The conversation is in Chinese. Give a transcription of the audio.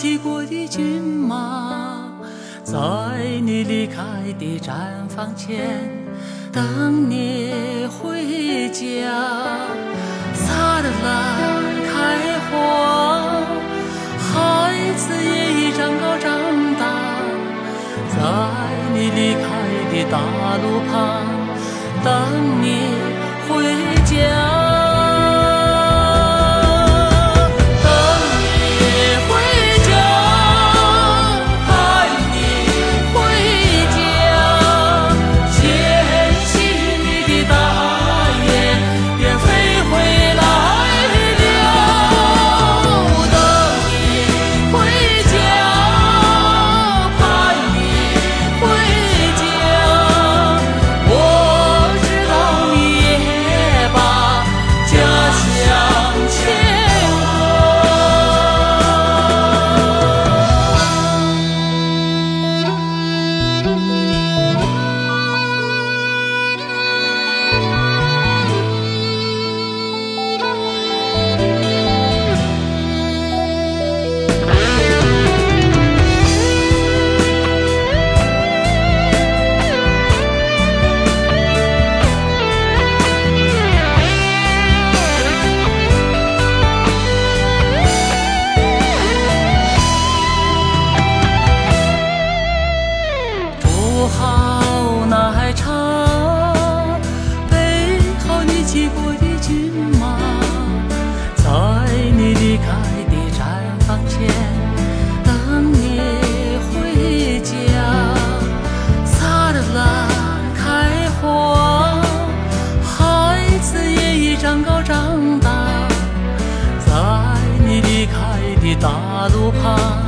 骑过的骏马，在你离开的毡房前等你回家。撒的兰开花，孩子也已长高长大，在你离开的大路旁等你好那还长，备好你骑过的骏马，在你离开的毡房前等你回家。撒的兰开花，孩子也已长高长大，在你离开的大路旁。